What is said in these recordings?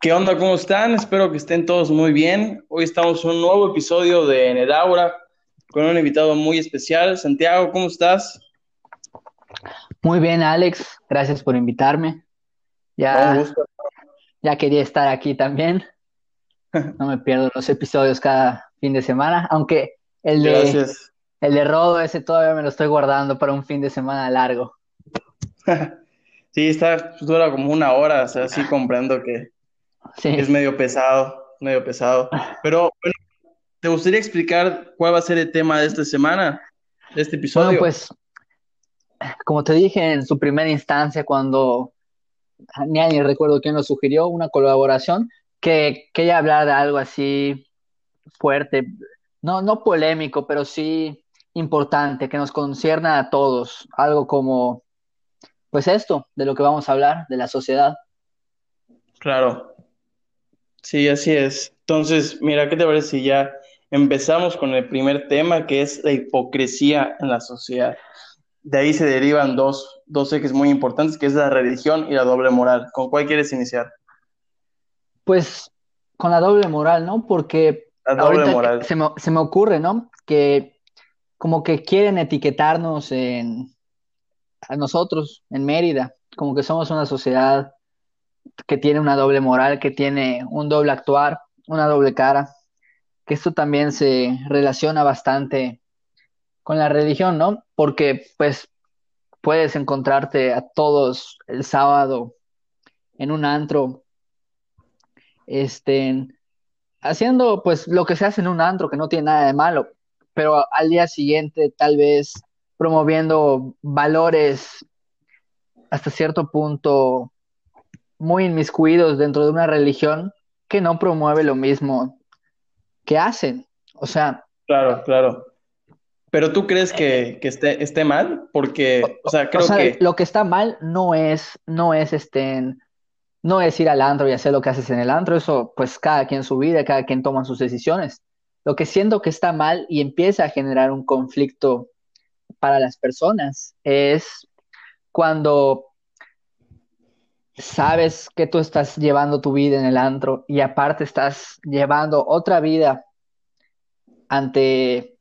¿Qué onda? ¿Cómo están? Espero que estén todos muy bien. Hoy estamos en un nuevo episodio de Nedaura con un invitado muy especial. Santiago, ¿cómo estás? Muy bien, Alex. Gracias por invitarme. Ya, ya quería estar aquí también. No me pierdo los episodios cada fin de semana, aunque el de, el de Rodo ese todavía me lo estoy guardando para un fin de semana largo. Sí, está, dura como una hora, o sea, sí comprendo que es medio pesado, medio pesado. Pero, bueno, ¿te gustaría explicar cuál va a ser el tema de esta semana, de este episodio? Bueno, pues, como te dije en su primera instancia, cuando ni recuerdo quién lo sugirió, una colaboración, que quería hablar de algo así fuerte, no, no polémico, pero sí importante, que nos concierna a todos, algo como, pues esto, de lo que vamos a hablar, de la sociedad. Claro, sí, así es. Entonces, mira, ¿qué te parece si ya empezamos con el primer tema, que es la hipocresía en la sociedad? De ahí se derivan dos, dos ejes muy importantes, que es la religión y la doble moral. ¿Con cuál quieres iniciar? Pues con la doble moral, ¿no? Porque moral. Se, me, se me ocurre, ¿no? Que como que quieren etiquetarnos en, a nosotros en Mérida, como que somos una sociedad que tiene una doble moral, que tiene un doble actuar, una doble cara, que esto también se relaciona bastante con la religión, ¿no? Porque pues puedes encontrarte a todos el sábado en un antro, este, haciendo pues lo que se hace en un antro, que no tiene nada de malo, pero al día siguiente tal vez promoviendo valores hasta cierto punto muy inmiscuidos dentro de una religión que no promueve lo mismo que hacen. O sea. Claro, claro. Pero tú crees que, esté, esté, mal? Porque, o sea, creo que. Lo que está mal no es, no es este, no es ir al antro y hacer lo que haces en el antro, eso pues cada quien su vida, cada quien toma sus decisiones. Lo que siento que está mal y empieza a generar un conflicto para las personas es cuando sabes que tú estás llevando tu vida en el antro y aparte estás llevando otra vida ante,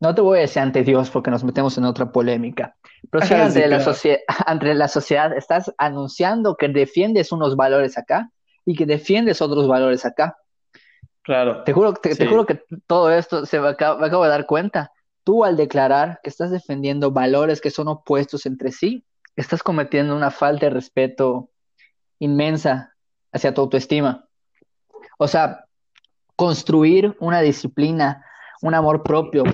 no te voy a decir ante Dios porque nos metemos en otra polémica, pero sí, ante, la ante la sociedad estás anunciando que defiendes unos valores acá y que defiendes otros valores acá. Claro. Te juro, te, juro que todo esto se me acabo, me acabo de dar cuenta. Tú al declarar que estás defendiendo valores que son opuestos entre sí, estás cometiendo una falta de respeto inmensa hacia tu autoestima. O sea, construir una disciplina, un amor propio,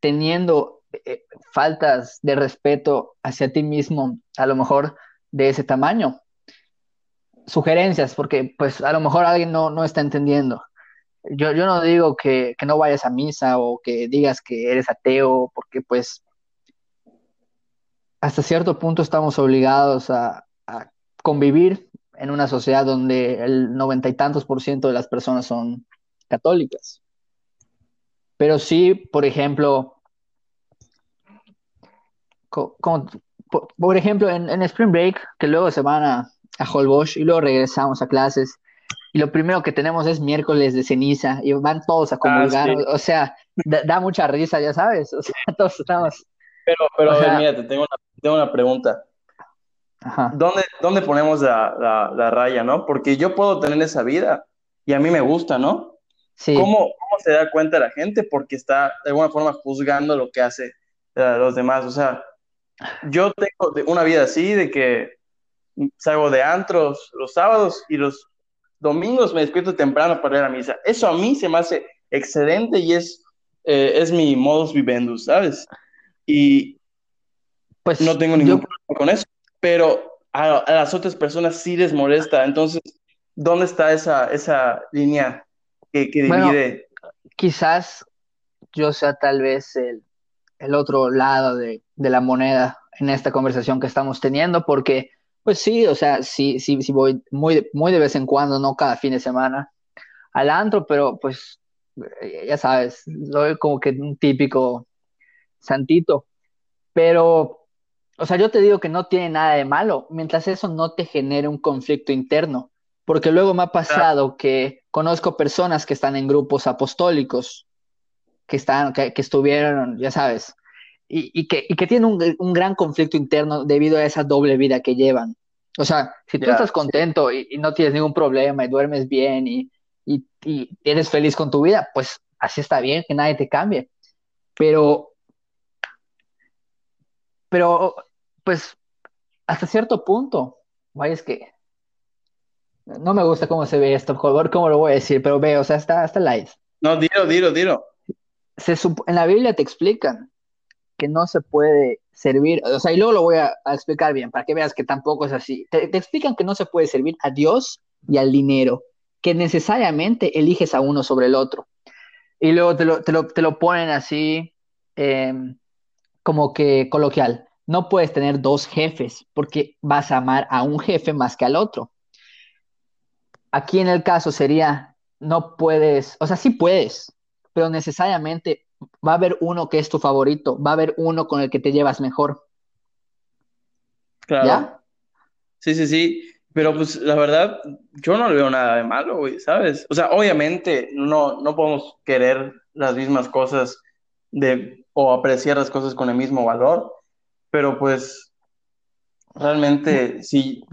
teniendo eh, faltas de respeto hacia ti mismo, a lo mejor de ese tamaño. Sugerencias, porque pues a lo mejor alguien no, no está entendiendo. Yo, yo no digo que, que, no vayas a misa o que digas que eres ateo, porque pues hasta cierto punto estamos obligados a, a convivir en una sociedad donde el noventa y tantos por ciento de las personas son católicas. Pero sí, por ejemplo, por, ejemplo, en, Spring Break, que luego se van a, a Holbox y luego regresamos a clases, y lo primero que tenemos es miércoles de ceniza, y van todos a comulgar, ah, o, sea, da, mucha risa, ya sabes, o sea, todos estamos... Pero, pero, mira, te tengo una, tengo una pregunta. ¿Dónde, ¿Dónde, ponemos la, la, raya, no? Porque yo puedo tener esa vida y a mí me gusta, ¿no? Sí. ¿Cómo, ¿Cómo, se da cuenta la gente? Porque está de alguna forma juzgando lo que hace eh, los demás. O sea, yo tengo una vida así, de que salgo de antros los sábados y los domingos me despierto temprano para ir a misa. Eso a mí se me hace excelente y es, eh, es mi modus vivendi, ¿sabes? Y pues no tengo ningún problema con eso pero a, las otras personas sí les molesta. Entonces, ¿dónde está esa, esa línea que, divide? quizás yo sea tal vez el, el otro lado de, de, la moneda en esta conversación que estamos teniendo, porque, pues sí, o sea, sí, sí, sí voy muy, muy de vez en cuando, no cada fin de semana, al antro, pero pues, ya sabes, soy como que un típico santito, pero o sea, yo te digo que no tiene nada de malo, mientras eso no te genere un conflicto interno. porque luego me ha pasado que conozco personas que están en grupos apostólicos, que, están, que, estuvieron, ya sabes, y, que, y que, tienen un, gran conflicto interno debido a esa doble vida que llevan. O sea, si tú estás contento y, no tienes ningún problema y duermes bien y, y, eres feliz con tu vida, pues así está bien, que nadie te cambie. Pero, pero, pues, hasta cierto punto, vaya, es que no me gusta cómo se ve esto, por cómo lo voy a decir, pero veo, o sea, está, hasta light. No, dilo, dilo, dilo. Se en la Biblia te explican que no se puede servir, o sea, y luego lo voy a, explicar bien, para que veas que tampoco es así. Te, explican que no se puede servir a Dios y al dinero, que necesariamente eliges a uno sobre el otro. Y luego te lo, te lo, te lo ponen así, em, como que coloquial. No puedes tener dos jefes porque vas a amar a un jefe más que al otro. Aquí en el caso sería, no puedes, o sea, sí puedes, pero necesariamente va a haber uno que es tu favorito, va a haber uno con el que te llevas mejor. Claro. ¿Ya? Sí, sí, sí. Pero pues la verdad, yo no le veo nada de malo, güey, ¿sabes? O sea, obviamente no, no podemos querer las mismas cosas de, o apreciar las cosas con el mismo valor, pero pues Realmente, sí.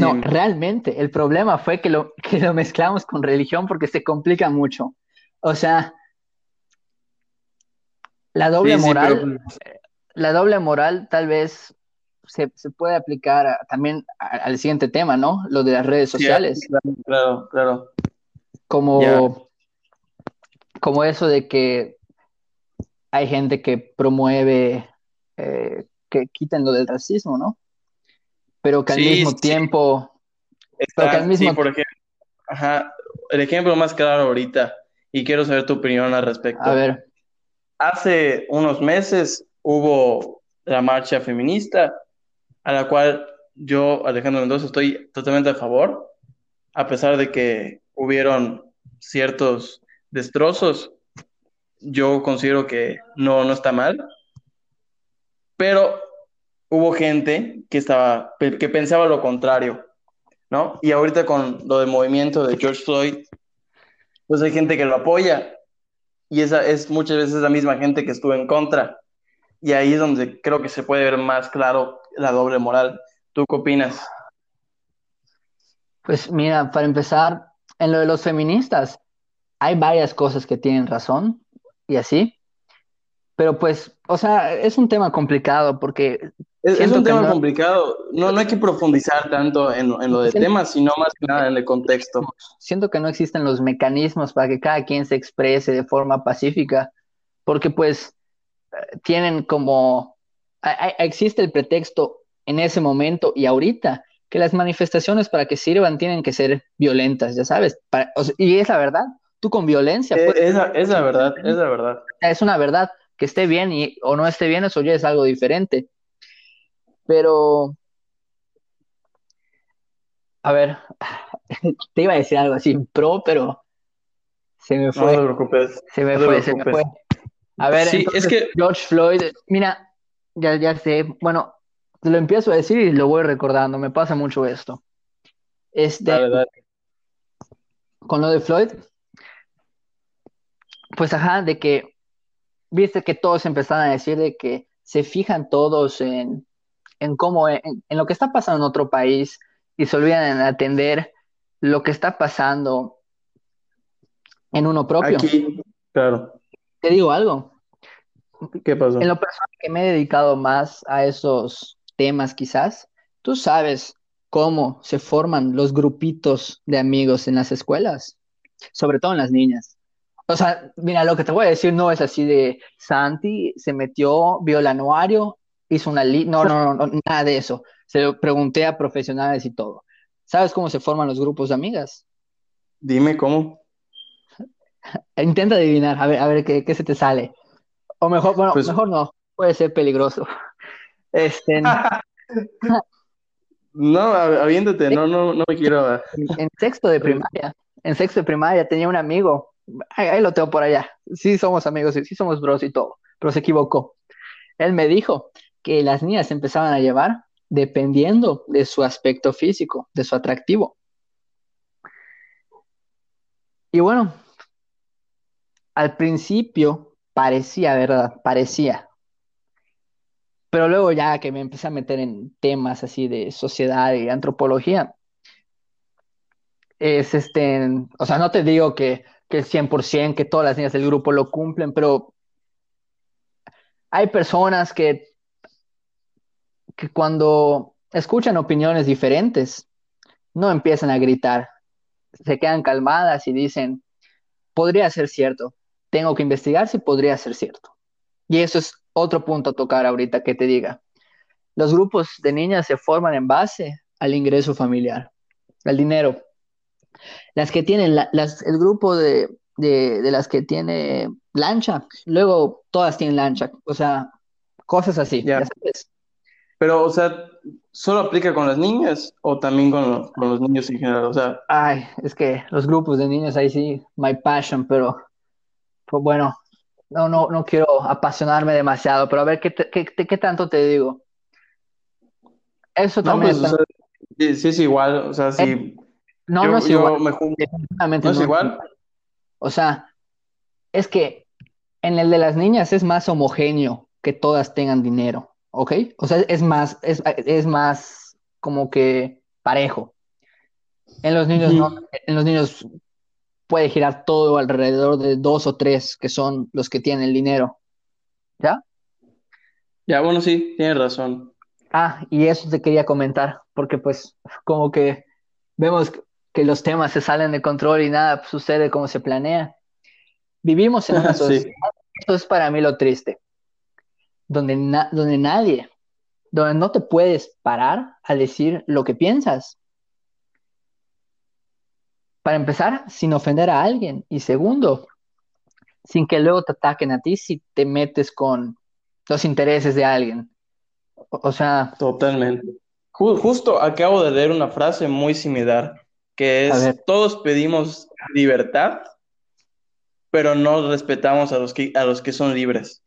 No, realmente. El problema fue que lo, que lo mezclamos con religión porque se complica mucho. O sea, la doble moral, pues, la doble moral tal vez se, puede aplicar también al siguiente tema, ¿no? Lo de las redes sociales. claro, claro. Como, como eso de que hay gente que promueve eh, que quiten lo del racismo, ¿no? pero que al mismo tiempo... Sí, por ejemplo, ajá, el ejemplo más claro ahorita, y quiero saber tu opinión al respecto. A ver. Hace unos meses hubo la marcha feminista, a la cual yo, Alejandro Mendoza, estoy totalmente a favor, a pesar de que hubieron ciertos destrozos, yo considero que no, no está mal, pero hubo gente que estaba, que pensaba lo contrario, ¿no? Y ahorita con lo del movimiento de George Floyd, pues hay gente que lo apoya y esa es muchas veces la misma gente que estuvo en contra. Y ahí es donde creo que se puede ver más claro la doble moral. ¿Tú qué opinas? Pues mira, para empezar, en lo de los feministas, hay varias cosas que tienen razón y así, pero pues, o sea, es un tema complicado porque es, un tema complicado. No, no hay que profundizar tanto en, en lo de temas, sino más que nada en el contexto. Siento que no existen los mecanismos para que cada quien se exprese de forma pacífica, porque pues tienen como, existe el pretexto en ese momento y ahorita que las manifestaciones para que sirvan tienen que ser violentas, ya sabes, y es la verdad, tú con violencia. Es, es, la, es la verdad, es la verdad. Es una verdad, que esté bien y, o no esté bien, eso ya es algo diferente pero, a ver, te iba a decir algo así, pro, pero se me fue. No te preocupes. Se me fue, se me fue. A ver, sí, es que George Floyd, mira, ya, ya sé, bueno, te lo empiezo a decir y lo voy recordando, me pasa mucho esto. Este, Con lo de Floyd, pues ajá, de que, viste que todos empezaron a decir de que se fijan todos en, en cómo, en, lo que está pasando en otro país y se olvidan en atender lo que está pasando en uno propio. Aquí, claro. Te digo algo. ¿Qué pasó? En lo personal que me he dedicado más a esos temas quizás, tú sabes cómo se forman los grupitos de amigos en las escuelas, sobre todo en las niñas. O sea, mira, lo que te voy a decir no es así de Santi se metió, vio el anuario hizo una lista, no, no, no, nada de eso. Se lo pregunté a profesionales y todo. ¿Sabes cómo se forman los grupos de amigas? Dime cómo. Intenta adivinar, a ver, a ver qué, se te sale. O mejor, bueno, pues mejor no, puede ser peligroso. Este. no, aviéndote, no, no, no me quiero. En, sexto de primaria, en sexto de primaria tenía un amigo, ahí, lo tengo por allá. Sí somos amigos, sí somos bros y todo, pero se equivocó. Él me dijo que las niñas empezaban a llevar dependiendo de su aspecto físico, de su atractivo. Y bueno, al principio parecía, ¿verdad? Parecía. Pero luego ya que me empecé a meter en temas así de sociedad y antropología, es este, o sea, no te digo que, que el 100%, que todas las niñas del grupo lo cumplen, pero hay personas que, que cuando escuchan opiniones diferentes, no empiezan a gritar, se quedan calmadas y dicen, podría ser cierto, tengo que investigar si podría ser cierto. Y eso es otro punto a tocar ahorita que te diga. Los grupos de niñas se forman en base al ingreso familiar, al dinero. Las que tienen, las, el grupo de, las que tiene lancha, luego todas tienen lancha, o sea, cosas así. Pero, o sea, ¿solo aplica con las niñas o también con, los niños en general? O sea... Ay, es que los grupos de niños ahí sí, my passion, pero pues bueno, no, no, no quiero apasionarme demasiado, pero a ver qué, qué, tanto te digo. Eso también. No, pues, sí, es igual, o sea, sí. No, no es igual. no es igual. O sea, es que en el de las niñas es más homogéneo que todas tengan dinero, ¿ok? O sea, es más, es, es más como que parejo. En los niños no, en los niños puede girar todo alrededor de dos o tres que son los que tienen el dinero. ¿Ya? Ya, bueno, sí, tienes razón. Ah, y eso te quería comentar, porque pues como que vemos que los temas se salen de control y nada sucede como se planea. Vivimos en una sociedad, esto es para mí lo triste, donde, donde nadie, donde no te puedes parar a decir lo que piensas. Para empezar, sin ofender a alguien. Y segundo, sin que luego te ataquen a ti si te metes con los intereses de alguien. O, sea... Totalmente. justo acabo de leer una frase muy similar, que es, todos pedimos libertad, pero no respetamos a los que, a los que son libres.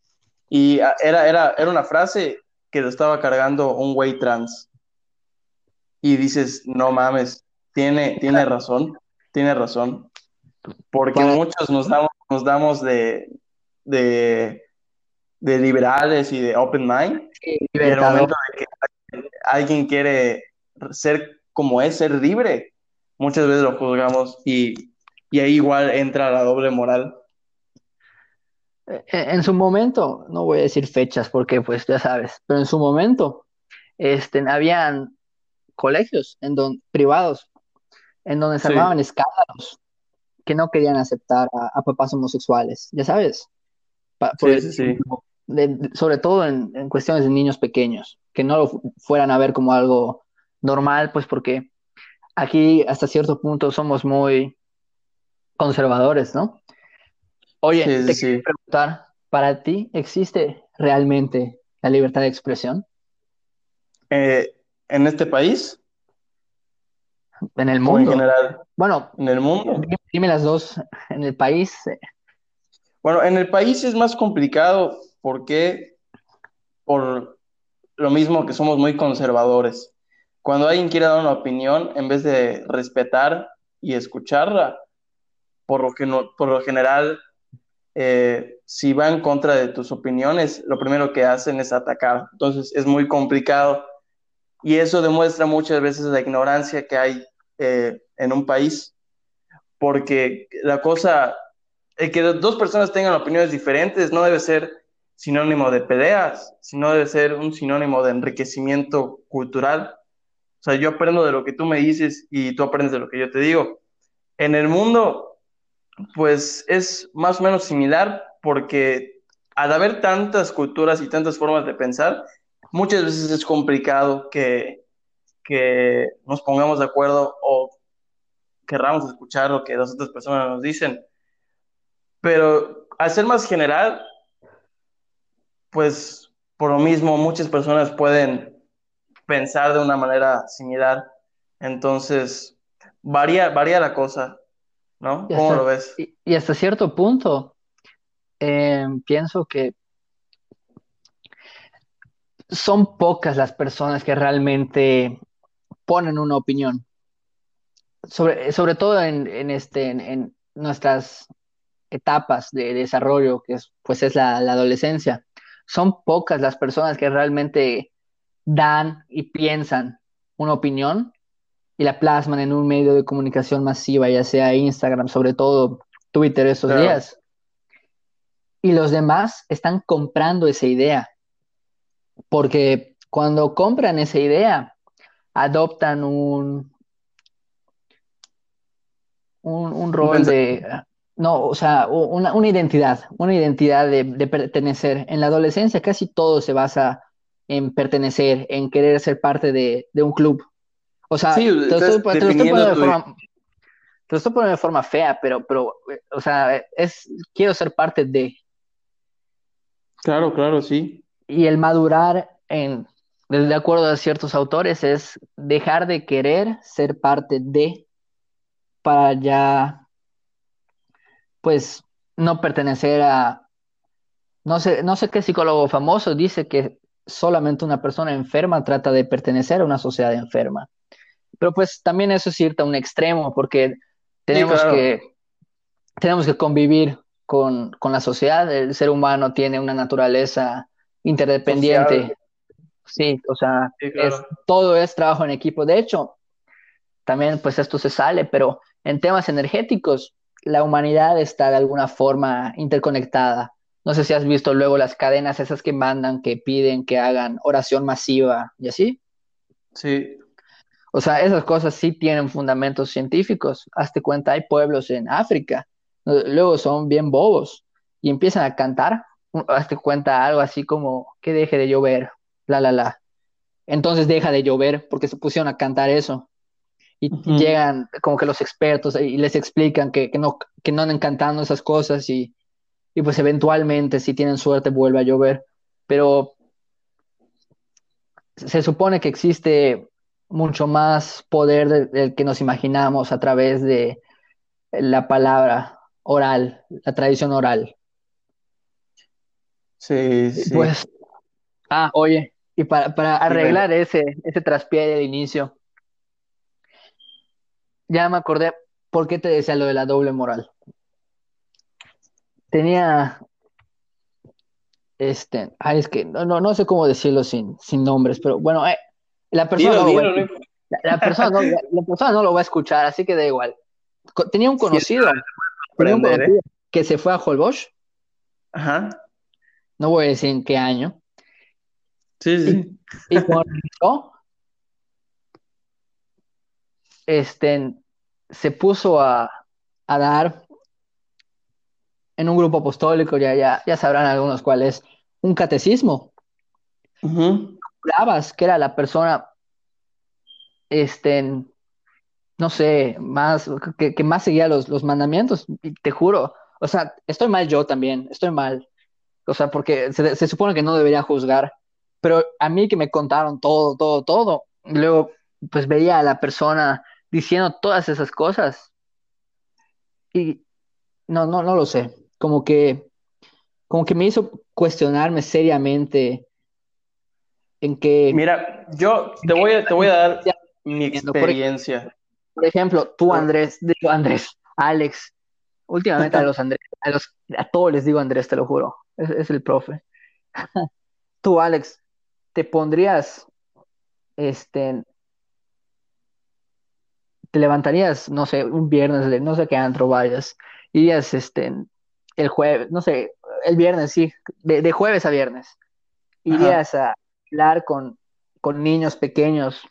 Y era, era, era una frase que lo estaba cargando un güey trans. Y dices, no mames, tiene, tiene razón tiene razón. Porque muchos nos damos, nos damos de, de, liberales y de open mind. y en el momento de que alguien quiere ser como es, ser libre, muchas veces lo juzgamos y, ahí igual entra la doble moral. E, en su momento, no voy a decir fechas porque pues ya sabes, pero en su momento, este, habían colegios en don, privados en donde se armaban escándalos que no querían aceptar a, papás homosexuales, ya sabes. sobre todo en, cuestiones de niños pequeños, que no lo fueran a ver como algo normal, pues porque aquí hasta cierto punto somos muy conservadores, ¿no? Oye, te quiero preguntar, ¿para ti existe realmente la libertad de expresión? Eh, ¿En este país? En el mundo. en general. Bueno, en el mundo. Dime, las dos. En el país. Eh. Bueno, en el país es más complicado porque por lo mismo que somos muy conservadores. Cuando alguien quiere dar una opinión, en vez de respetar y escucharla, por lo, que no, por lo general, eh, si va en contra de tus opiniones, lo primero que hacen es atacar. Entonces es muy complicado y eso demuestra muchas veces la ignorancia que hay eh, en un país, porque la cosa, el que dos personas tengan opiniones diferentes no debe ser sinónimo de peleas, sino debe ser un sinónimo de enriquecimiento cultural. O sea, yo aprendo de lo que tú me dices y tú aprendes de lo que yo te digo. En el mundo, pues es más o menos similar porque al haber tantas culturas y tantas formas de pensar, muchas veces es complicado que, que nos pongamos de acuerdo o querramos escuchar lo que las otras personas nos dicen. Pero al ser más general, pues por lo mismo muchas personas pueden pensar de una manera similar. Entonces, varía, varía la cosa, ¿no? ¿Cómo lo ves? Y, hasta cierto punto, eh, pienso que son pocas las personas que realmente ponen una opinión. Sobre, sobre todo en, este, en, nuestras etapas de desarrollo, que es, pues es la, adolescencia. Son pocas las personas que realmente dan y piensan una opinión y la plasman en un medio de comunicación masiva, ya sea Instagram, sobre todo Twitter estos días. Y los demás están comprando esa idea, porque cuando compran esa idea, adoptan un, un, rol de, no, o sea, una, identidad, una identidad de, pertenecer. En la adolescencia casi todo se basa en pertenecer, en querer ser parte de, un club. O sea, te, lo estoy, poniendo de forma, de forma fea, pero, pero, o sea, es, quiero ser parte de. Claro, claro, sí. Y el madurar en, de acuerdo a ciertos autores, es dejar de querer ser parte de para ya, pues, no pertenecer a, no sé, no sé qué psicólogo famoso dice que solamente una persona enferma trata de pertenecer a una sociedad enferma. Pero pues también eso es irte a un extremo, porque tenemos que tenemos que convivir con, la sociedad. El ser humano tiene una naturaleza interdependiente. Sí, o sea, todo es trabajo en equipo. De hecho, también pues esto se sale, pero en temas energéticos, la humanidad está de alguna forma interconectada. No sé si has visto luego las cadenas esas que mandan, que piden que hagan oración masiva y así. Sí. O sea, esas cosas sí tienen fundamentos científicos. Hazte cuenta, hay pueblos en África, luego son bien bobos y empiezan a cantar. Hazte cuenta algo así como que deje de llover, la, la, la. Entonces deja de llover porque se pusieron a cantar eso y llegan como que los expertos y les explican que, no, que no andan cantando esas cosas y, pues eventualmente si tienen suerte vuelve a llover. Pero se supone que existe mucho más poder del, que nos imaginamos a través de la palabra oral, la tradición oral. Sí, sí. Pues, ah, oye, y para, para arreglar ese, ese traspié del inicio, ya me acordé por qué te decía lo de la doble moral. Tenía, este, ay, es que no, no, sé cómo decirlo sin, sin nombres, pero bueno, eh, la persona, no, la, persona no, la, persona no lo va a escuchar, así que da igual. Tenía un conocido, ¿eh? que se fue a Holbox. Ajá. No voy a decir en qué año. Sí, sí. Y, y cuando este, se puso a, dar en un grupo apostólico, ya, ya, ya sabrán algunos cuál es, un catecismo. Uh que era la persona, este, no sé, más, que, más seguía los, los mandamientos, te juro. O sea, estoy mal yo también, estoy mal. O sea, porque se, se supone que no debería juzgar, pero a mí que me contaron todo, todo, todo, luego pues veía a la persona diciendo todas esas cosas. Y no, no, no lo sé. Como que, como que me hizo cuestionarme seriamente en que. Mira, yo te voy a, te voy a dar mi experiencia. Por, ejemplo, tú, Andrés, digo Andrés, Alex, últimamente a los Andrés, a los, a todos les digo Andrés, te lo juro, es, es el profe. tú, Alex, te pondrías este, te levantarías, no sé, un viernes, no sé qué antro vayas, irías este, el jueves, no sé, el viernes, sí, de, jueves a viernes, irías a hablar con, con niños pequeños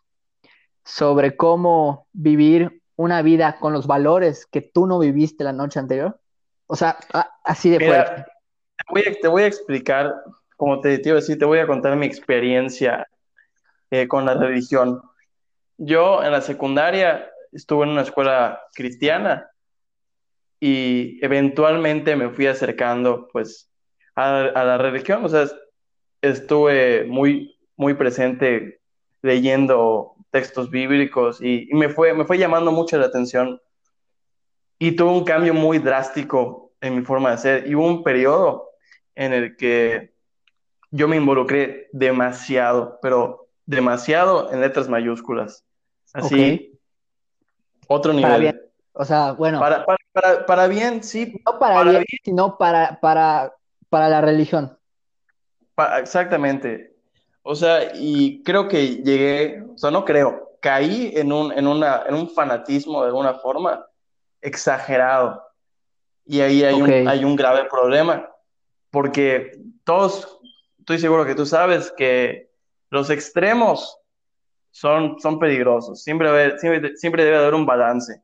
sobre cómo vivir una vida con los valores que tú no viviste la noche anterior. O sea, así de fuerte. Te voy, a, explicar, como te, te iba a decir, te voy a contar mi experiencia eh, con la religión. Yo en la secundaria estuve en una escuela cristiana y eventualmente me fui acercando pues a, la religión, o sea, estuve muy, muy presente leyendo textos bíblicos y, me, fue, me fue llamando mucho la atención y tuve un cambio muy drástico en mi forma de ser y hubo un periodo en el que yo me involucré demasiado, pero demasiado en letras mayúsculas. Así, otro nivel. o sea, bueno. Para, para, bien, sí. No para, bien, sino para, para, para la religión. exactamente. O sea, y creo que llegué, o sea, no creo, caí en un, en una, en un fanatismo de alguna forma exagerado. Y ahí hay, un, hay un grave problema, porque todos, estoy seguro que tú sabes que los extremos son, son peligrosos, siempre, siempre, siempre debe haber un balance.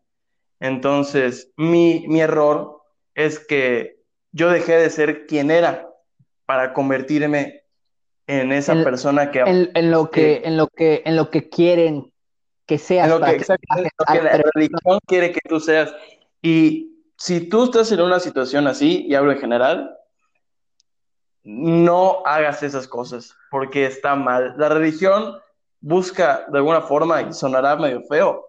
Entonces, mi, mi error es que yo dejé de ser quien era para convertirme en esa persona que en, lo que, en lo que en lo que quieren que seas lo que, la religión quiere que tú seas. Y si tú estás en una situación así y hablo en general no hagas esas cosas porque está mal. La religión busca de alguna forma y sonará medio feo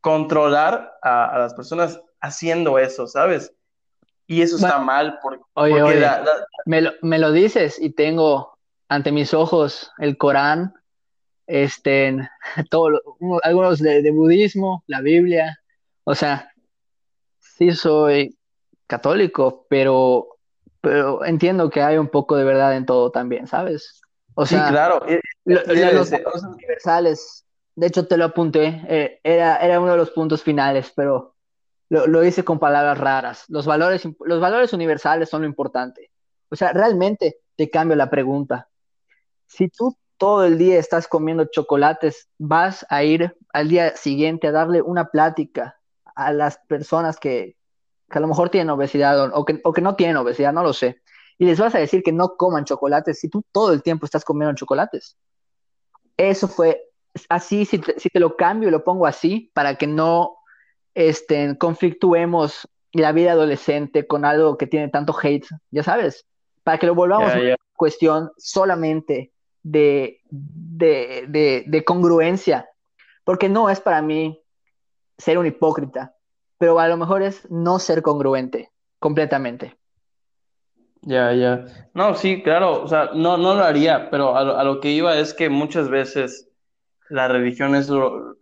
controlar a, las personas haciendo eso sabes y eso está mal porque, me, lo, me lo dices y tengo ante mis ojos el Corán, este, todo, algunos de, budismo, la Biblia, o sea, sí soy católico, pero, pero entiendo que hay un poco de verdad en todo también, ¿sabes? O sea, sí, claro. los universales, de hecho te lo apunté, eh, era, era uno de los puntos finales, pero lo, lo hice con palabras raras. Los valores, los valores universales son lo importante. O sea, realmente te cambio la pregunta si tú todo el día estás comiendo chocolates, vas a ir al día siguiente a darle una plática a las personas que, a lo mejor tienen obesidad o, que, no tienen obesidad, no lo sé. Y les vas a decir que no coman chocolates si tú todo el tiempo estás comiendo chocolates. Eso fue así, si te, lo cambio y lo pongo así, para que no este, conflictuemos la vida adolescente con algo que tiene tanto hate, ya sabes, para que lo volvamos a una cuestión solamente de, de, congruencia, porque no es para mí ser un hipócrita, pero a lo mejor es no ser congruente completamente. Ya, ya. No, sí, claro, o sea, no, no lo haría, pero a lo, que iba es que muchas veces la religión es lo,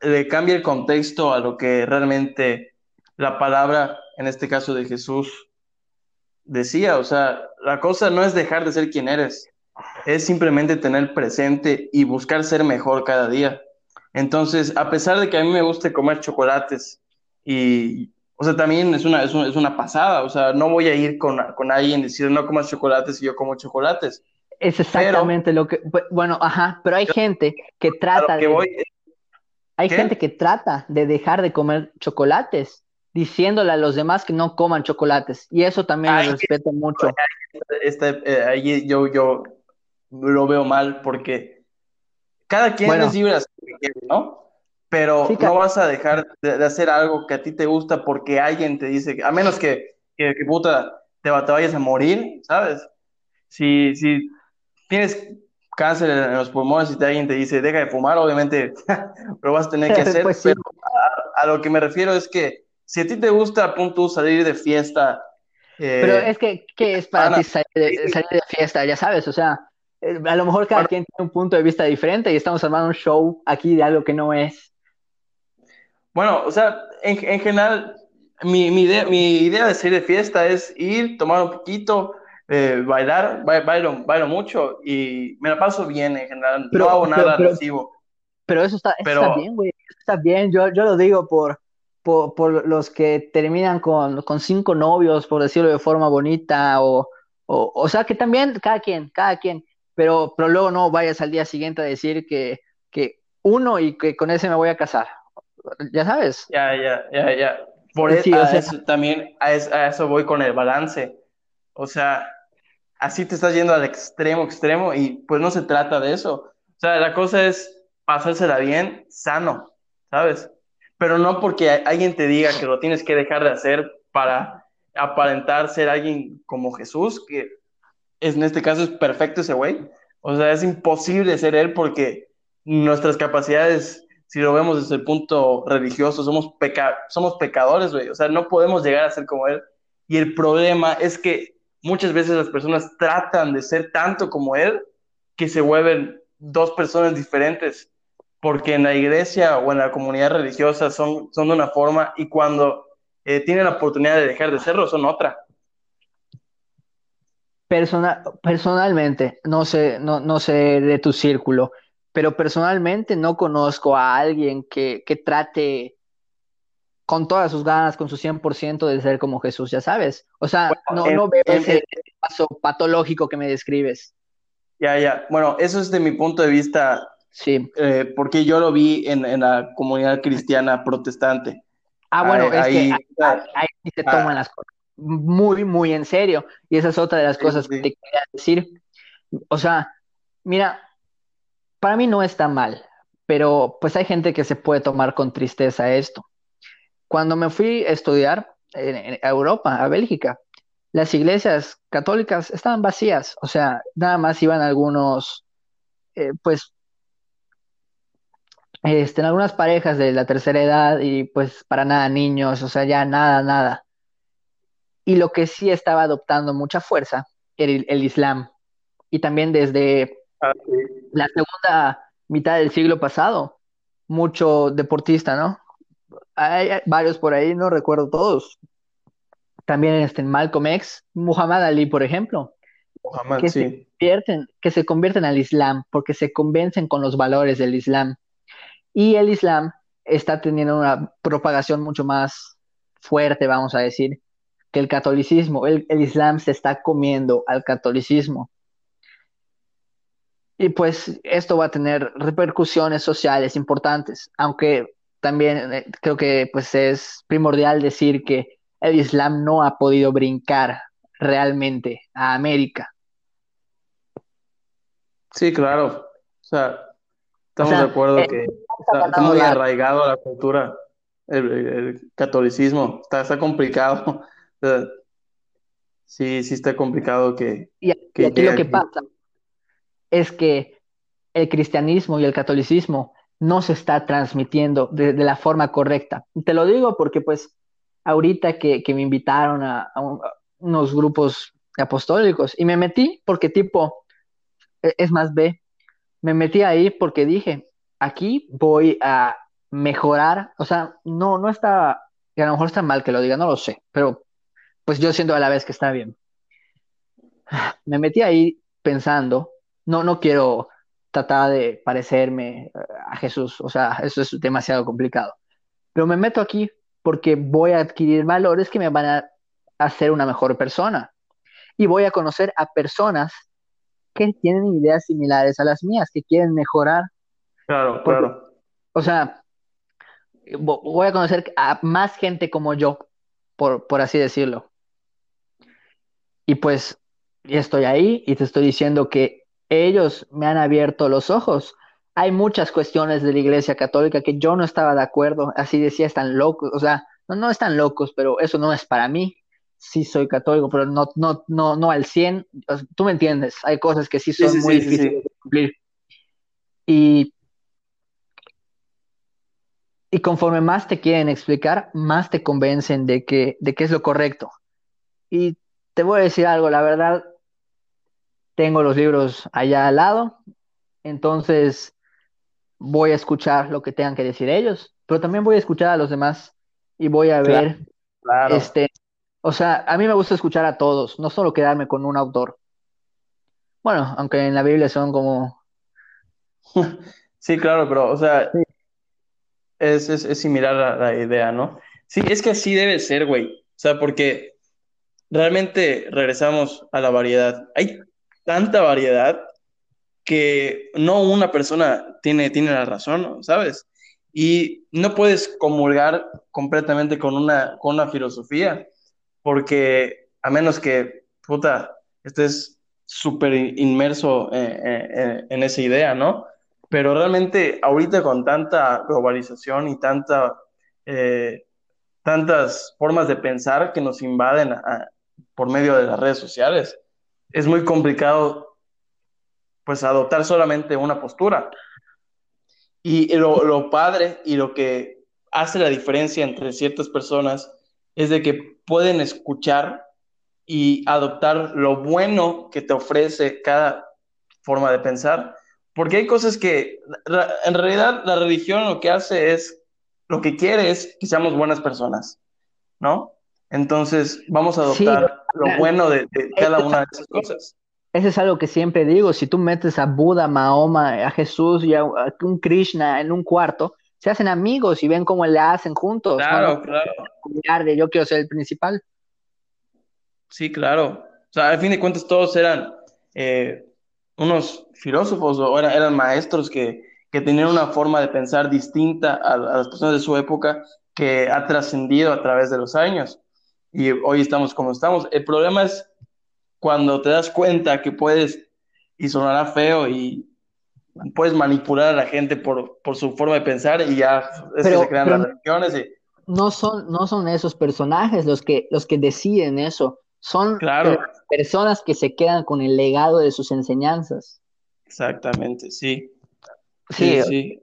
le cambia el contexto a lo que realmente la palabra, en este caso de Jesús, decía. O sea, la cosa no es dejar de ser quien eres, es simplemente tener presente y buscar ser mejor cada día. Entonces, a pesar de que a mí me guste comer chocolates y, o sea, también es una, es una, pasada, o sea, no voy a ir con, con alguien y decir no comas chocolates y yo como chocolates. Es exactamente lo que, bueno, ajá, pero hay gente que trata de... hay gente que trata de dejar de comer chocolates diciéndole a los demás que no coman chocolates. Y eso también lo respeto mucho. Este, eh, ahí yo, yo lo veo mal porque cada quien es libre ¿no? Pero no vas a dejar de, hacer algo que a ti te gusta porque alguien te dice, a menos que, que, puta, te, te, vayas a morir, ¿sabes? Si, si tienes cáncer en los pulmones y alguien te dice, deja de fumar, obviamente lo vas a tener que hacer, pues pero a, lo que me refiero es que si a ti te gusta, punto, salir de fiesta. pero eh, es que, ¿qué es para ti salir de, salir de fiesta? Ya sabes, o sea, eh, a lo mejor cada quien tiene un punto de vista diferente y estamos armando un show aquí de algo que no es. Bueno, o sea, en, general, mi, mi, idea, mi idea de salir de fiesta es ir, tomar un poquito, eh, bailar, bailo, bailo, mucho y me la paso bien en general. no hago nada pero, Pero eso está, está bien, güey. Está bien. Yo, yo lo digo por, por, por los que terminan con, con, cinco novios, por decirlo de forma bonita, o, o, o sea, que también cada quien, cada quien pero, pero luego no vayas al día siguiente a decir que, que uno y que con ese me voy a casar. Ya sabes. Ya, ya, ya, ya. Por eso, también a eso, voy con el balance. O sea, así te estás yendo al extremo, extremo, y pues no se trata de eso. O sea, la cosa es pasársela bien, sano, ¿sabes? Pero no porque alguien te diga que lo tienes que dejar de hacer para aparentar ser alguien como Jesús, que en este caso es perfecto ese güey. O sea, es imposible ser él porque nuestras capacidades, si lo vemos desde el punto religioso, somos, peca somos pecadores, güey. O sea, no podemos llegar a ser como él. Y el problema es que muchas veces las personas tratan de ser tanto como él que se vuelven dos personas diferentes. Porque en la iglesia o en la comunidad religiosa son, son de una forma y cuando eh, tienen la oportunidad de dejar de serlo son otra. personalmente, no sé, no, no sé de tu círculo, pero personalmente no conozco a alguien que, que trate con todas sus ganas, con su 100% de ser como Jesús, ya sabes. O sea, no, no veo ese paso patológico que me describes. Ya, ya. Bueno, eso es de mi punto de vista. Sí. Eh, porque yo lo vi en, en, la comunidad cristiana protestante. Ah, bueno, es que ahí, se ah. toman las cosas muy, muy en serio. Y esa es otra de las cosas que te quería decir. O sea, mira, para mí no está mal, pero pues hay gente que se puede tomar con tristeza esto. Cuando me fui a estudiar en, Europa, a Bélgica, las iglesias católicas estaban vacías, o sea, nada más iban algunos, eh, pues, este, en algunas parejas de la tercera edad y pues para nada niños, o sea, ya nada, nada. Y lo que sí estaba adoptando mucha fuerza era el, Islam. Y también desde ah, la segunda mitad del siglo pasado, mucho deportista, ¿no? Hay, varios por ahí, no recuerdo todos. También este, Malcolm X, Muhammad Ali, por ejemplo. que, se convierten, que se convierten al Islam porque se convencen con los valores del Islam. Y el Islam está teniendo una propagación mucho más fuerte, vamos a decir, que el catolicismo. El, Islam se está comiendo al catolicismo. Y pues esto va a tener repercusiones sociales importantes, aunque también eh, creo que pues es primordial decir que el Islam no ha podido brincar realmente a América. Sí, claro. O sea, estamos de acuerdo eh, que está, muy arraigado a la cultura, el, catolicismo. Está, está complicado. sí, sí está complicado que... Y, aquí lo que pasa es que el cristianismo y el catolicismo no se está transmitiendo de, la forma correcta. Te lo digo porque pues ahorita que, me invitaron a, unos grupos apostólicos y me metí porque tipo, e, es más B, me metí ahí porque dije, aquí voy a mejorar, o sea, no, no está, a lo mejor está mal que lo diga, no lo sé, pero pues yo siento a la vez que está bien. Me metí ahí pensando, no, no quiero tratar de parecerme eh, a Jesús, o sea, eso es demasiado complicado. Pero me meto aquí porque voy a adquirir valores que me van a hacer una mejor persona. Y voy a conocer a personas que tienen ideas similares a las mías, que quieren mejorar. Claro, claro. O sea, voy a conocer a más gente como yo, por, por así decirlo. Y pues estoy ahí y te estoy diciendo que ellos me han abierto los ojos. Hay muchas cuestiones de la Iglesia Católica que yo no estaba de acuerdo, así decía, están locos, o sea, no, no están locos, pero eso no es para mí. Sí soy católico, pero no, no, no, no al 100. Tú me entiendes, hay cosas que sí son muy difíciles de cumplir. Y, y conforme más te quieren explicar, más te convencen de que, de que es lo correcto. Y te voy a decir algo, la verdad, tengo los libros allá al lado, entonces voy a escuchar lo que tengan que decir ellos, pero también voy a escuchar a los demás y voy a ver, este, o sea, a mí me gusta escuchar a todos, no solo quedarme con un autor. Bueno, aunque en la Biblia son como... Sí, claro, pero, o sea, es, es, similar a la idea, ¿no? Sí, es que así debe ser, güey. O sea, porque realmente regresamos a la variedad. Hay tanta variedad que no una persona tiene, tiene la razón, ¿sabes? Y no puedes comulgar completamente con una, con una filosofía, porque a menos que, puta, estés súper inmerso en, esa idea, ¿no? Pero realmente ahorita con tanta globalización y tanta, eh, tantas formas de pensar que nos invaden por medio de las redes sociales. Es muy complicado, pues, adoptar solamente una postura. Y lo, padre y lo que hace la diferencia entre ciertas personas es de que pueden escuchar y adoptar lo bueno que te ofrece cada forma de pensar, porque hay cosas que en realidad la religión lo que hace es, lo que quiere es que seamos buenas personas ¿no? Entonces, vamos a adoptar lo bueno de, cada una de esas cosas. Eso es algo que siempre digo, si tú metes a Buda, Mahoma, a Jesús y a, un Krishna en un cuarto, se hacen amigos y ven cómo le hacen juntos. Claro, claro. De yo quiero ser el principal. Sí, claro. O sea, al fin de cuentas todos eran eh, unos filósofos o eran, maestros que, tenían una forma de pensar distinta a, las personas de su época que ha trascendido a través de los años. Y hoy estamos como estamos. El problema es cuando te das cuenta que puedes, y sonará feo, y puedes manipular a la gente por, su forma de pensar y ya se crean las religiones. No, son, no son esos personajes los que, los que deciden eso, son claro. personas que se quedan con el legado de sus enseñanzas. Exactamente, sí. Sí, sí,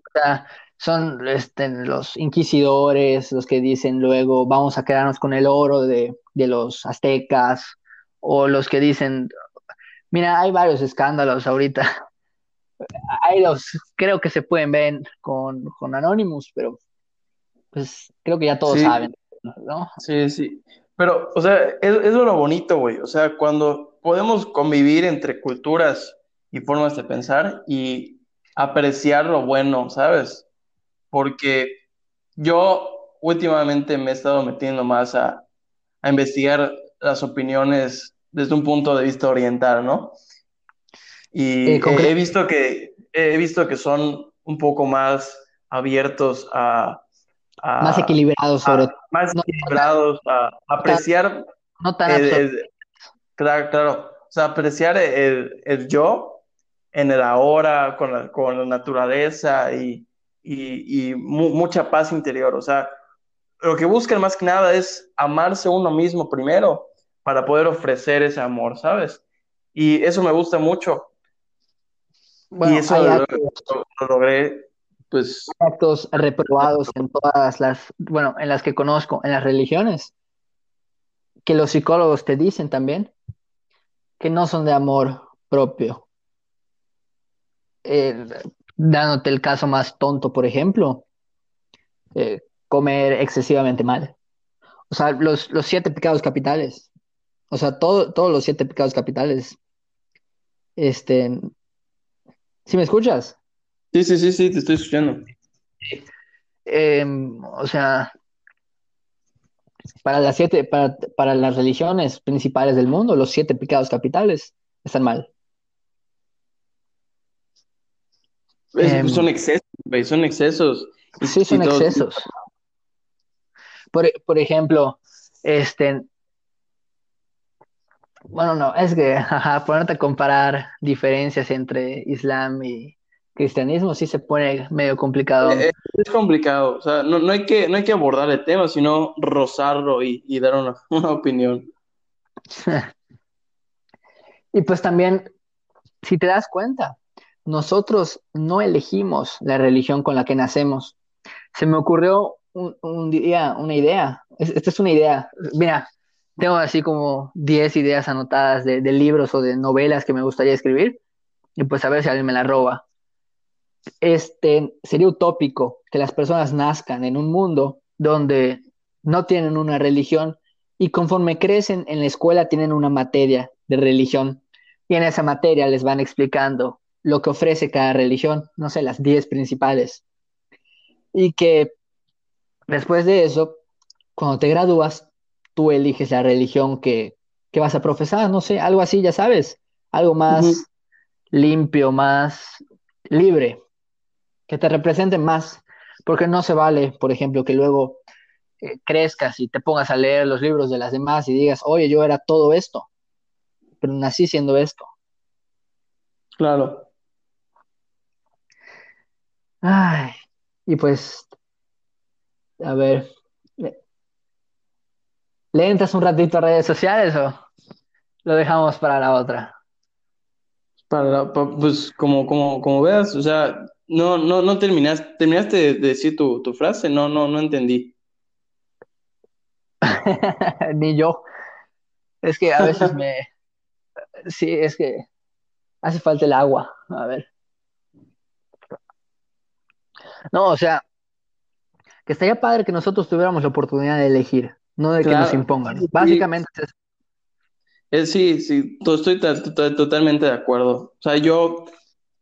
son este, los inquisidores, los que dicen luego vamos a quedarnos con el oro de, de los aztecas, o los que dicen, mira, hay varios escándalos ahorita. Hay los, creo que se pueden ver con, con Anonymous, pero pues creo que ya todos saben, ¿no? Sí, sí. Pero, o sea, es, es lo bonito, güey. O sea, cuando podemos convivir entre culturas y formas de pensar y apreciar lo bueno, ¿sabes? Porque yo últimamente me he estado metiendo más a, a investigar las opiniones desde un punto de vista oriental, ¿no? Y eh, he visto que he visto que son un poco más abiertos a, más equilibrados sobre más equilibrados a, apreciar no tan claro, claro, o sea, apreciar el, el, yo en el ahora con la, con la naturaleza y, y, y mucha paz interior, o sea, lo que buscan más que nada es amarse uno mismo primero para poder ofrecer ese amor, ¿sabes? Y eso me gusta mucho. y eso lo, logré, pues... actos reprobados en todas las, bueno, en las que conozco, en las religiones, que los psicólogos te dicen también, que no son de amor propio. Eh, dándote el caso más tonto, por ejemplo, eh, comer excesivamente mal. O sea, los, los siete pecados capitales o sea, todos los siete pecados capitales. Este. ¿Sí me escuchas? Sí, sí, sí, sí, te estoy escuchando. Em, o sea, para las siete, para, para las religiones principales del mundo, los siete pecados capitales están mal. Em, son excesos, son excesos. Sí, son excesos. Por, por ejemplo, este, bueno, no, es que, ajá, ponerte a comparar diferencias entre Islam y cristianismo sí se pone medio complicado. Eh, es, complicado, o sea, no, no, hay que, no hay que abordar el tema, sino rozarlo y, y dar una, una opinión. y pues también, si te das cuenta, nosotros no elegimos la religión con la que nacemos. Se me ocurrió un, día una idea. Esta es una idea. Mira, tengo así como 10 ideas anotadas de, libros o de novelas que me gustaría escribir, y pues a ver si alguien me la roba. Este, sería utópico que las personas nazcan en un mundo donde no tienen una religión y conforme crecen en la escuela tienen una materia de religión y en esa materia les van explicando lo que ofrece cada religión, no sé, las 10 principales. Y que después de eso, cuando te gradúas, tú eliges la religión que, vas a profesar, no sé, algo así, ya sabes, algo más limpio, más libre, que te represente más, porque no se vale, por ejemplo, que luego eh, crezcas y te pongas a leer los libros de las demás y digas, oye, yo era todo esto, pero nací siendo esto. Claro. Ay, y pues, a ver, ¿Le entras un ratito a redes sociales o lo dejamos para la otra? Para pues como, como, como veas, o sea, no, no, no terminaste, terminaste de decir tu, tu frase, no, no, no entendí. Ni yo. Es que a veces me. Sí, es que hace falta el agua. A ver. No, o sea, que estaría padre que nosotros tuviéramos la oportunidad de elegir. no de que nos impongan. Básicamente es sí, sí, estoy totalmente de acuerdo. O sea, yo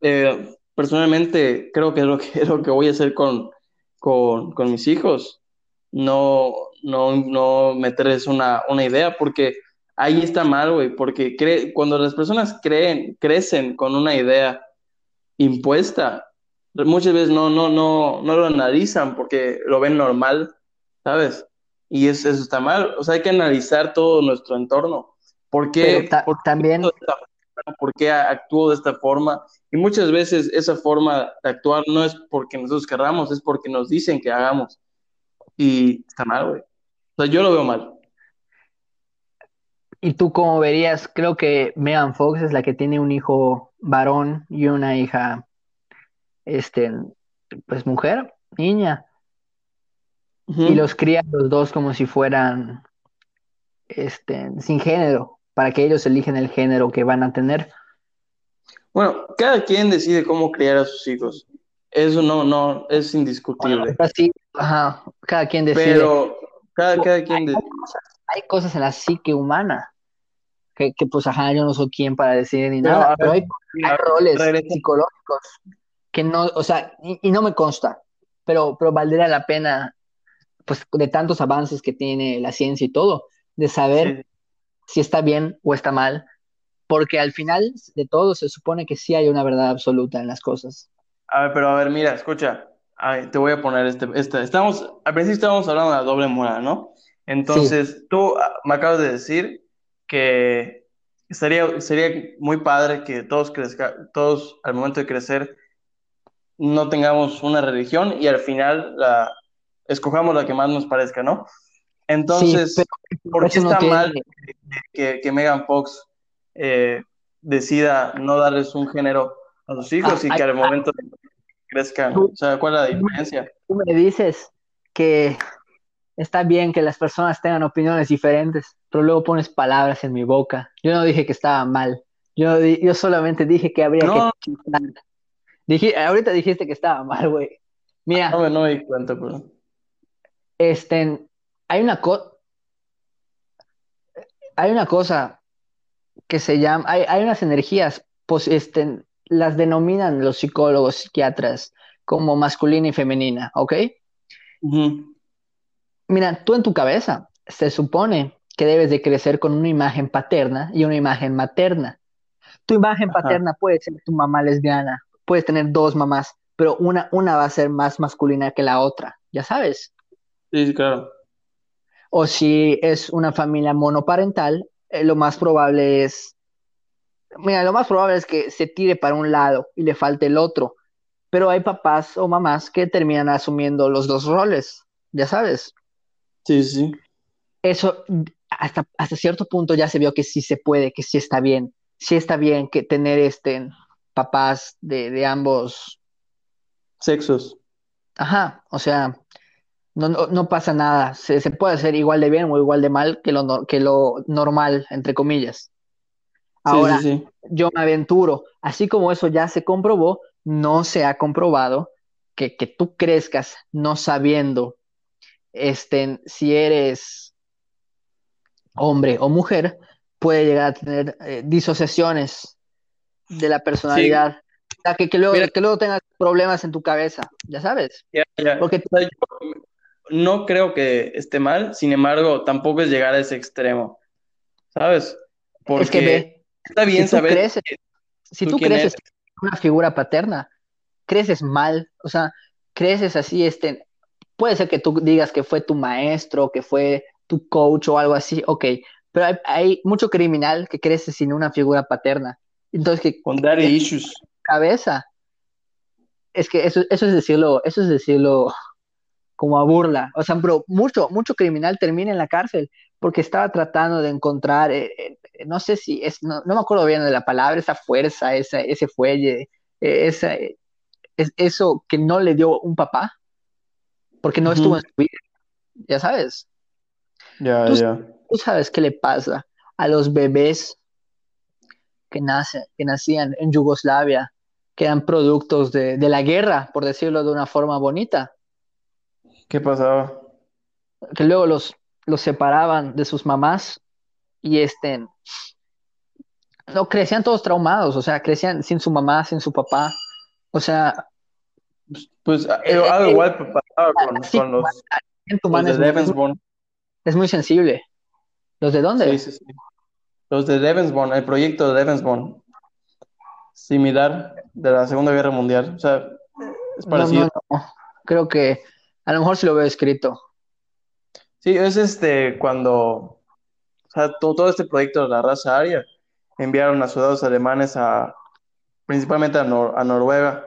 eh, personalmente creo que es lo que, lo que voy a hacer con, con, con mis hijos. No, no, no meterles una, una idea, porque ahí está mal, güey, porque cuando las personas creen, crecen con una idea impuesta, muchas veces no, no, no, no lo analizan porque lo ven normal, ¿sabes? Y eso, está mal. O sea, hay que analizar todo nuestro entorno. ¿Por qué, también... ¿Por qué actúo de esta forma? Y muchas veces esa forma de actuar no es porque nosotros querramos, es porque nos dicen que hagamos. Y está mal, güey. O sea, yo lo veo mal. ¿Y tú cómo verías? Creo que Megan Fox es la que tiene un hijo varón y una hija, este, pues mujer, niña. Y los cría los dos como si fueran, este, sin género, para que ellos eligen el género que van a tener. Bueno, cada quien decide cómo criar a sus hijos. Eso no, no, es indiscutible. sí, ajá, cada quien decide. Pero cada, cada quien decide hay cosas en la psique humana que, pues, ajá, yo no soy quien para decir ni nada, pero hay, roles psicológicos que no, o sea, y, no me consta, pero, pero valdría la pena, pues, de tantos avances que tiene la ciencia y todo, de saber si está bien o está mal, porque al final de todo se supone que sí hay una verdad absoluta en las cosas. A ver, pero a ver, mira, escucha, te voy a poner este, este, estamos, al principio estábamos hablando de la doble moral, ¿no? Entonces, tú ah, me acabas de decir que sería, sería muy padre que todos, crezca, todos al momento de crecer no tengamos una religión y al final la, escojamos la que más nos parezca, ¿no? Entonces, ¿por qué está mal que, que, Megan Fox eh, decida no darles un género a sus hijos y que al momento de crezcan? o sea, ¿cuál es la diferencia? Tú me dices que está bien que las personas tengan opiniones diferentes, pero luego pones palabras en mi boca. Yo no dije que estaba mal. Yo, yo solamente dije que habría que... Dije, ahorita dijiste que estaba mal, güey. Mira. No, no me di cuenta, pero... Este, hay una cosa... Hay una cosa que se llama... Hay, hay unas energías, pues, este, las denominan los psicólogos, psiquiatras, como masculina y femenina, ¿ok? Mira, tú en tu cabeza se supone que debes de crecer con una imagen paterna y una imagen materna. Tu imagen paterna puede ser tu mamá lesbiana, puedes tener dos mamás, pero una, una va a ser más masculina que la otra, ya sabes. Sí, claro. O si es una familia monoparental, eh, lo más probable es, mira, lo más probable es que se tire para un lado y le falte el otro, pero hay papás o mamás que terminan asumiendo los dos roles, ya sabes. Sí, sí. Eso hasta, hasta cierto punto ya se vio que sí se puede, que sí está bien. Sí está bien que tener este papás de, de ambos sexos. Ajá, o sea, no, no, pasa nada. Se, se, puede hacer igual de bien o igual de mal que lo, que lo normal, entre comillas. Ahora, yo me aventuro, así como eso ya se comprobó, no se ha comprobado que, que tú crezcas no sabiendo este, si eres hombre o mujer, puede llegar a tener eh, disociaciones de la personalidad. que, que, luego, que luego tengas problemas en tu cabeza, ya sabes. Porque no creo que esté mal, sin embargo, tampoco es llegar a ese extremo, ¿sabes? Porque está bien si saber. Creces, si tú creces una figura paterna, creces mal, o sea, creces así, este, puede ser que tú digas que fue tu maestro, que fue tu coach o algo así, ok, pero hay, mucho criminal que crece sin una figura paterna. Entonces, que... Con daddy issues. Cabeza. Es que eso, eso es decirlo, eso es decirlo como a burla. O sea, pero mucho, mucho criminal termina en la cárcel porque estaba tratando de encontrar, eh, eh, no sé si es, no, me acuerdo bien de la palabra, esa fuerza, esa, ese fuelle, eh, esa, es, eso que no le dio un papá porque no estuvo en su vida, ya sabes. Ya, ya. Tú sabes qué le pasa a los bebés que, nacen, que nacían en Yugoslavia, que eran productos de, la guerra, por decirlo de una forma bonita. ¿Qué pasaba? Que luego los, los separaban de sus mamás y este, no, crecían todos traumados, o sea, crecían sin su mamá, sin su papá, o sea... Pues eh, eh, algo eh, igual pasaba con, con los, los de Devensborn. Es muy sensible. ¿Los de dónde? Sí, sí, sí. Los de Devensborn, el proyecto de Devensborn. Similar de la Segunda Guerra Mundial. O sea, es parecido. Creo que a lo mejor sí lo veo escrito. Sí, es este cuando, o sea, todo, este proyecto de la raza aria enviaron a soldados alemanes a, principalmente a, Noruega,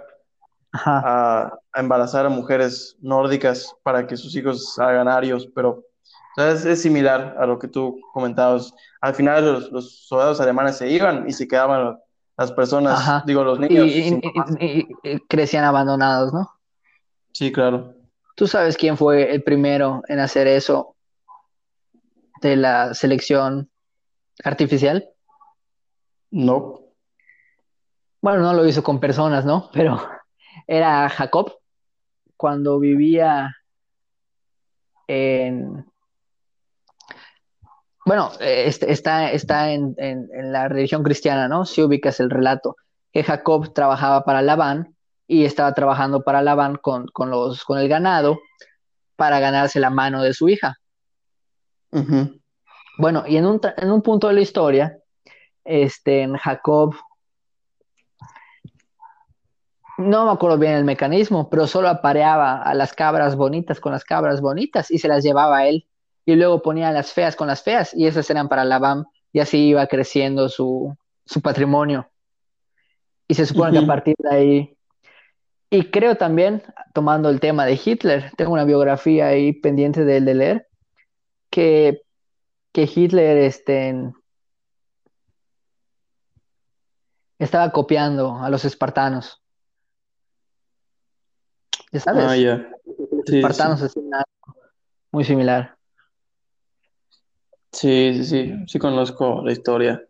a, embarazar a mujeres nórdicas para que sus hijos salgan arios, pero es, similar a lo que tú comentabas. Al final los, soldados alemanes se iban y se quedaban las personas, digo, los niños. y, crecían abandonados, ¿no? Sí, claro. ¿Tú sabes quién fue el primero en hacer eso de la selección artificial? No. Bueno, no lo hizo con personas, ¿no? Pero era Jacob cuando vivía en... Bueno, este, está, está en, la religión cristiana, ¿no? Si ubicas el relato, que Jacob trabajaba para Labán y estaba trabajando para Labán con, con, los, con el ganado para ganarse la mano de su hija. Bueno, y en un, en un punto de la historia, este, Jacob, no me acuerdo bien el mecanismo, pero solo apareaba a las cabras bonitas con las cabras bonitas y se las llevaba a él. Y luego ponía las feas con las feas y esas eran para Labán y así iba creciendo su, su patrimonio. Y se supone que a partir de ahí y creo también, tomando el tema de Hitler, tengo una biografía ahí pendiente de, de leer, que, que Hitler este, estaba copiando a los espartanos. ¿Ya sabes? Ah, ya. Los espartanos es muy similar. Sí, sí, sí, sí conozco la historia.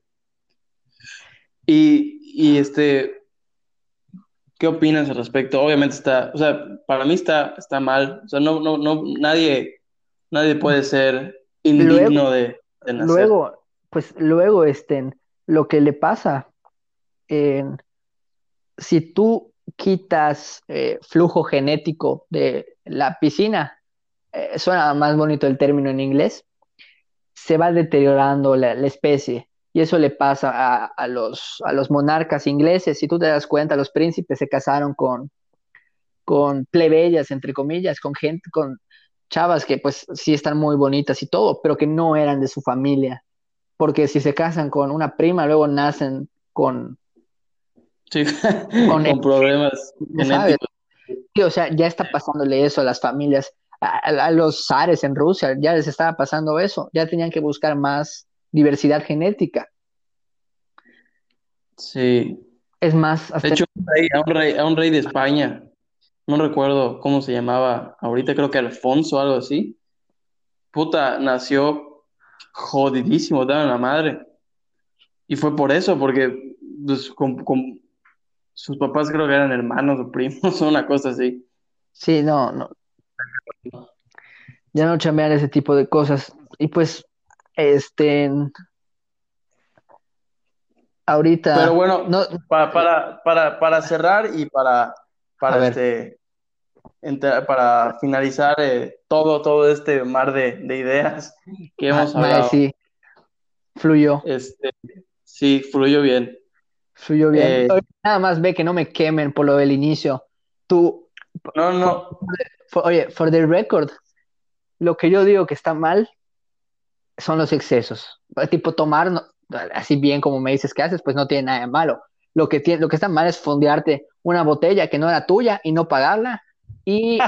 Y, y este, ¿Qué opinas al respecto? Obviamente está, o sea, para mí está, está mal. O sea, no, no, no, nadie, nadie puede ser indigno de, nacer. Luego, pues luego, este, lo que le pasa, si tú quitas eh, flujo genético de la piscina, eh, suena más bonito el término en inglés, se va deteriorando la especie. Y eso le pasa a, los, a los monarcas ingleses. Si tú te das cuenta, los príncipes se casaron con, con plebeyas, entre comillas, con gente, con chavas que pues sí están muy bonitas y todo, pero que no eran de su familia. Porque si se casan con una prima, luego nacen con... Sí, con, problemas genéticos. Sí, o sea, ya está pasándole eso a las familias, a, a, los zares en Rusia, ya les estaba pasando eso, ya tenían que buscar más diversidad genética. Sí. Es más, de hecho, a un, rey, de España, no recuerdo cómo se llamaba, ahorita creo que Alfonso o algo así, puta, nació jodidísimo, de la madre. Y fue por eso, porque pues, con, sus papás creo que eran hermanos o primos o una cosa así. Sí, no, no. Ya no chambean ese tipo de cosas. Y pues este. Ahorita. Pero bueno, para, para, para, cerrar y para, para, este, para finalizar eh, todo, todo este mar de, ideas que hemos hablado. Sí. Fluyó. Este, sí, fluyó bien. Fluyó bien. Eh, nada más ve que no me quemen por lo del inicio. Tú. No, no. Oye, for the record, lo que yo digo que está mal son los excesos. Tipo, tomar, así bien como me dices que haces, pues no tiene nada de malo. Lo que, tiene, lo que está mal es fondearte una botella que no era tuya y no pagarla y,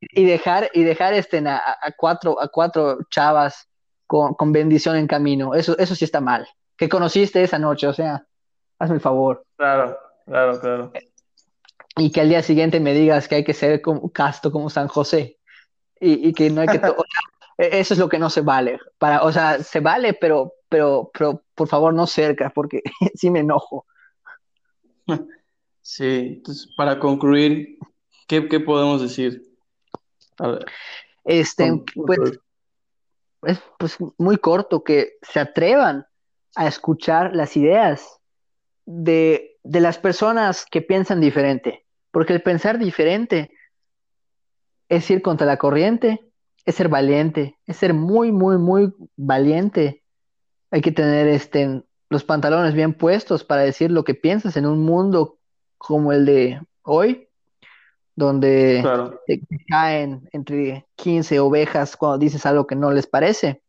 y dejar, y dejar este, a, cuatro, a cuatro chavas con, con, bendición en camino. Eso, eso sí está mal. Que conociste esa noche, o sea, hazme el favor. Claro, claro, claro. Y que al día siguiente me digas que hay que ser como, casto como San José y, y que no hay que... E, eso es lo que no se vale. Para, o sea, se vale, pero, pero, pero por favor no cerca, porque sí me enojo. Sí, entonces para concluir, ¿qué, qué podemos decir? Este, pues, es pues muy corto, que se atrevan a escuchar las ideas de, de las personas que piensan diferente, porque el pensar diferente es ir contra la corriente, es ser valiente, es ser muy, muy, muy valiente. Hay que tener este, los pantalones bien puestos para decir lo que piensas en un mundo como el de hoy, donde te caen entre 15 ovejas cuando dices algo que no les parece,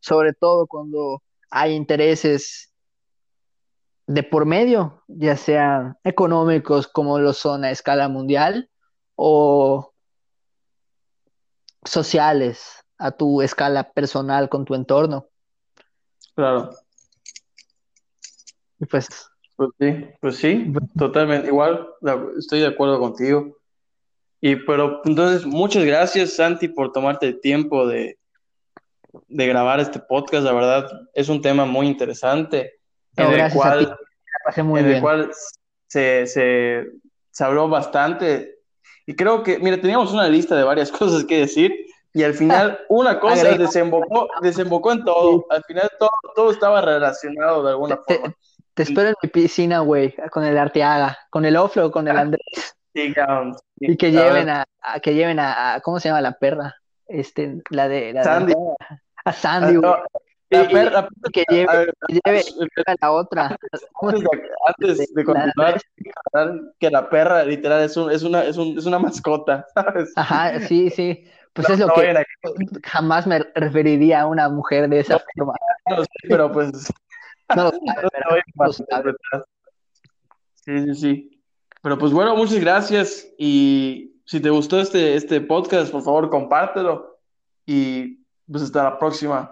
sobre todo cuando hay intereses de por medio, ya sean económicos como lo son a escala mundial o sociales a tu escala personal con tu entorno. Claro. pues, pues sí, pues sí, totalmente igual, estoy de acuerdo contigo. Y pero entonces, muchas gracias Santi por tomarte el tiempo de, de grabar este podcast, la verdad es un tema muy interesante, en el cual, en el cual se, se, se habló bastante y creo que, mira, teníamos una lista de varias cosas que decir y al final una cosa desembocó, desembocó en todo. Al final todo, todo estaba relacionado de alguna forma. Te, espero en mi piscina, güey, con el Arteaga, con el Oflo, con el Andrés. y que lleven a, que lleven a, ¿cómo se llama la perra? Este, la de la Sandy. a Sandy, güey. La perra, que lleve, a la otra. Antes de, continuar, que la perra literal es, un, es, una, es, un, es una mascota, ¿sabes? Ajá, sí, sí. Pues es lo que jamás me referiría a una mujer de esa forma. No sé, pero pues. No lo sabe, Sí, sí, sí. Pero pues bueno, muchas gracias. Y si te gustó este, este podcast, por favor, compártelo. Y pues hasta la próxima.